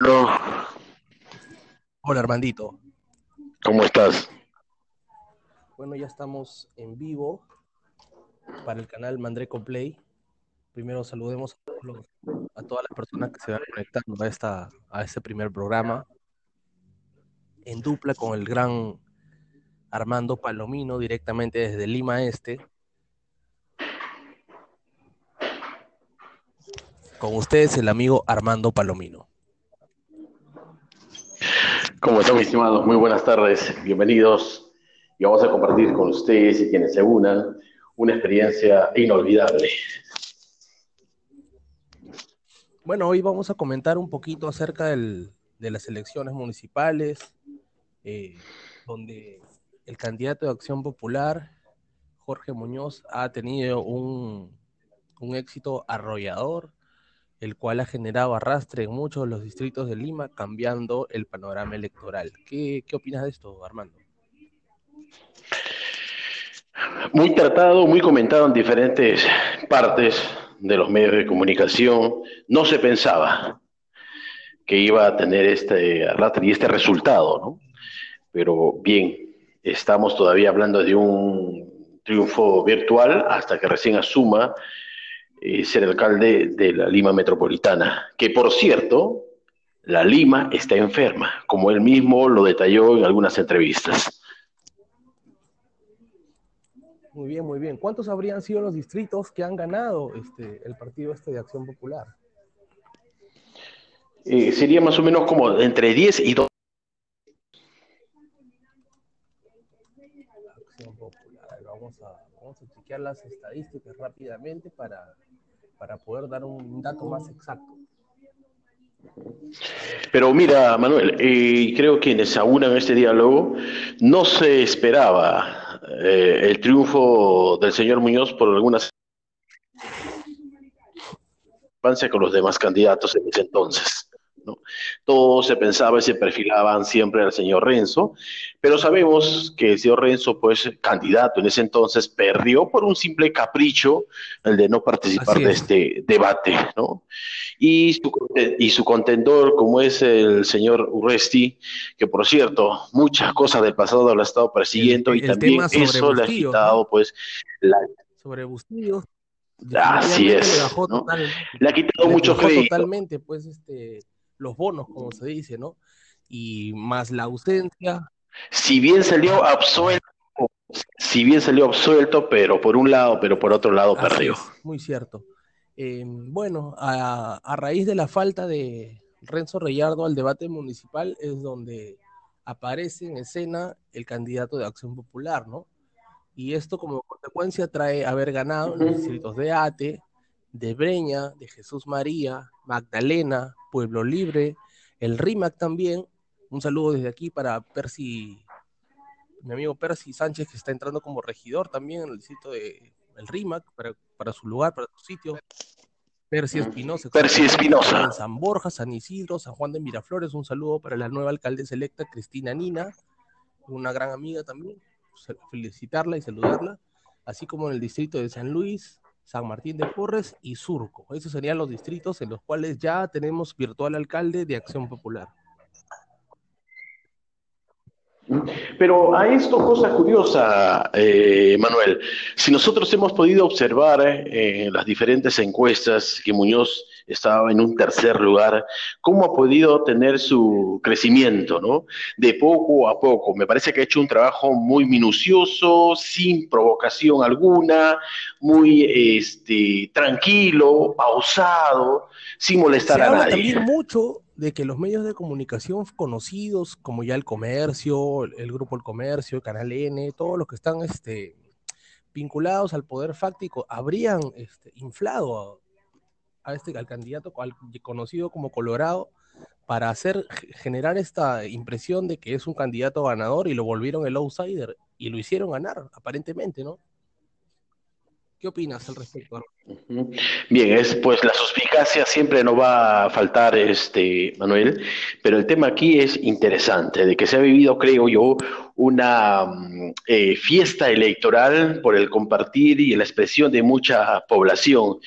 Hola. Hola Armandito. ¿Cómo estás? Bueno, ya estamos en vivo para el canal Mandreco Play. Primero saludemos a, todos los- a todas las personas que se van conectando a, esta, a este primer programa en dupla con el gran Armando Palomino directamente desde Lima Este. Con ustedes el amigo Armando Palomino. ¿Cómo están, mis estimados? Muy buenas tardes. Bienvenidos. Y vamos a compartir con ustedes y quienes se unan una experiencia inolvidable. Bueno, hoy vamos a comentar un poquito acerca del- de las elecciones municipales, eh, donde el candidato de Acción Popular, Jorge Muñoz, ha tenido un, un éxito arrollador, el cual ha generado arrastre en muchos de los distritos de Lima, cambiando el panorama electoral. ¿Qué, qué opinas de esto, Armando? Muy tratado, muy comentado en diferentes partes de los medios de comunicación. No se pensaba que iba a tener este arrastre y este resultado, ¿no? Pero bien, estamos todavía hablando de un triunfo virtual hasta que recién asuma eh, ser alcalde de la Lima Metropolitana, que por cierto, la Lima está enferma, como él mismo lo detalló en algunas entrevistas. Muy bien, muy bien. ¿Cuántos habrían sido los distritos que han ganado este, el partido este de Acción Popular? Eh, sería más o menos como entre 10 y 12. Acción Popular. Vamos a, vamos a chequear las estadísticas rápidamente para, para poder dar un dato más exacto. Pero mira, Manuel, eh, creo que quienes aunan este diálogo, no se esperaba eh, el triunfo del señor Muñoz por algunas con los demás candidatos en ese entonces. ¿no? Todo se pensaba y se perfilaban siempre al señor Renzo, pero sabemos que el señor Renzo, pues candidato en ese entonces, perdió por un simple capricho el de no participar de es. este debate, ¿no? Y su, y su contendor, como es el señor Urresti, que por cierto, muchas cosas del pasado lo ha estado persiguiendo El- y el también eso le ha quitado, pues, la, Sobre Bustillos. Así es, Le, bajó ¿no? total- le ha quitado le mucho bajó crédito. totalmente, pues, este, los bonos, como se dice, ¿no? Y más la ausencia. Si bien salió absuelto, si bien salió absuelto, pero por un lado, pero por otro lado Así perdió. es, muy cierto. Eh, bueno, a, a raíz de la falta de Renzo Reyardo al debate municipal es donde aparece en escena el candidato de Acción Popular, ¿no? Y esto como consecuencia trae haber ganado en los distritos de Ate, de Breña, de Jesús María, Magdalena, Pueblo Libre, el RIMAC también. Un saludo desde aquí para Percy, mi amigo Percy Sánchez, que está entrando como regidor también en el distrito de el RIMAC, para, para su lugar, para su sitio. Percy Espinosa. Percy Espinosa. En San Borja, San Isidro, San Juan de Miraflores. Un saludo para la nueva alcaldesa electa, Cristina Nina, una gran amiga también. Felicitarla y saludarla. Así como en el distrito de San Luis, San Martín de Porres y Surco. Esos serían los distritos en los cuales ya tenemos virtual alcalde de Acción Popular. Pero a esto, cosa curiosa, eh, Manuel, si nosotros hemos podido observar eh, en las diferentes encuestas que Muñoz estaba en un tercer lugar, cómo ha podido tener su crecimiento, ¿no? De poco a poco. Me parece que ha hecho un trabajo muy minucioso, sin provocación alguna, muy este, tranquilo, pausado, sin molestar Se a nadie. también mucho de que los medios de comunicación conocidos, como ya el comercio, el grupo El Comercio, Canal N, todos los que están este, vinculados al poder fáctico, habrían este, inflado a, este, al candidato conocido como Colorado para hacer generar esta impresión de que es un candidato ganador y lo volvieron el outsider y lo hicieron ganar, aparentemente, ¿no? ¿Qué opinas al respecto? Bien, es pues la suspicacia siempre no va a faltar, este Manuel, pero el tema aquí es interesante, de que se ha vivido, creo yo, una mm, eh, fiesta electoral por el compartir y la expresión de mucha población,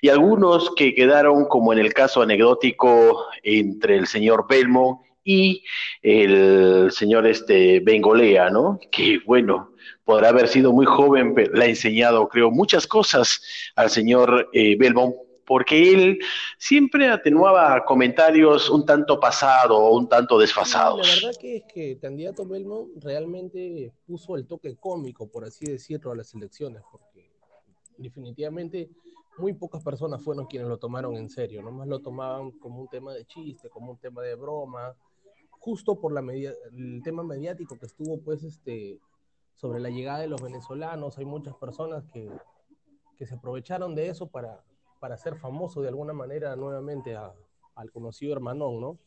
y algunos que quedaron como en el caso anecdótico entre el señor Belmo y el señor este Bengolea, ¿no? Que bueno, podrá haber sido muy joven, pero le ha enseñado, creo, muchas cosas al señor eh, Belmont, porque él siempre atenuaba comentarios un tanto pasado o un tanto desfasados. la verdad que es que el candidato Belmont realmente puso el toque cómico, por así decirlo, a las elecciones, porque definitivamente muy pocas personas fueron quienes lo tomaron en serio, nomás lo tomaban como un tema de chiste, como un tema de broma, justo por la media, el tema mediático que estuvo pues este sobre la llegada de los venezolanos. Hay muchas personas que, se aprovecharon de eso para, para hacer famoso de alguna manera nuevamente al conocido hermanón, ¿no?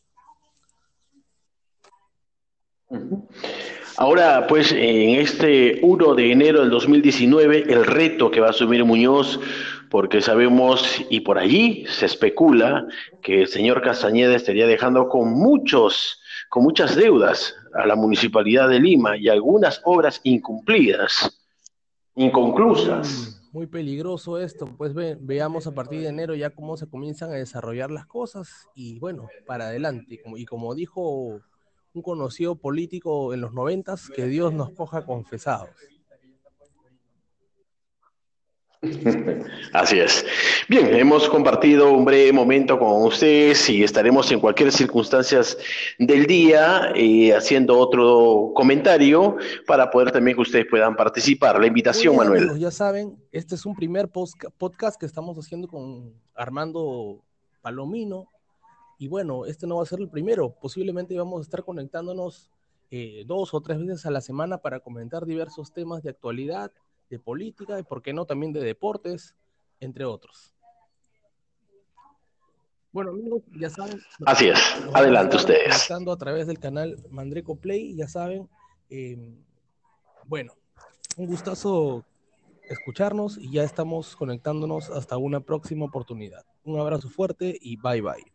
Ahora, pues, en este 1 de enero del 2019, el reto que va a asumir Muñoz, porque sabemos y por allí se especula que el señor Castañeda estaría dejando con muchos con muchas deudas a la Municipalidad de Lima y algunas obras incumplidas, inconclusas. Mm, muy peligroso esto, pues veamos a partir de enero ya cómo se comienzan a desarrollar las cosas y bueno, para adelante. Y como dijo un conocido político en los noventas, que Dios nos coja confesados. Así es. Bien, hemos compartido un breve momento con ustedes y estaremos en cualquier circunstancia del día eh, haciendo otro comentario para poder también que ustedes puedan participar. La invitación, Manuel. ya saben, este es un primer podcast que estamos haciendo con Armando Palomino. Y bueno, este no va a ser el primero. Posiblemente vamos a estar conectándonos eh, dos o tres veces a la semana para comentar diversos temas de actualidad de política y, por qué no, también de deportes, entre otros. Bueno, amigos, ya saben. Así es. Adelante ustedes. Estando a través del canal Mandreco Play, ya saben. Eh, bueno, un gustazo escucharnos y ya estamos conectándonos hasta una próxima oportunidad. Un abrazo fuerte y bye bye.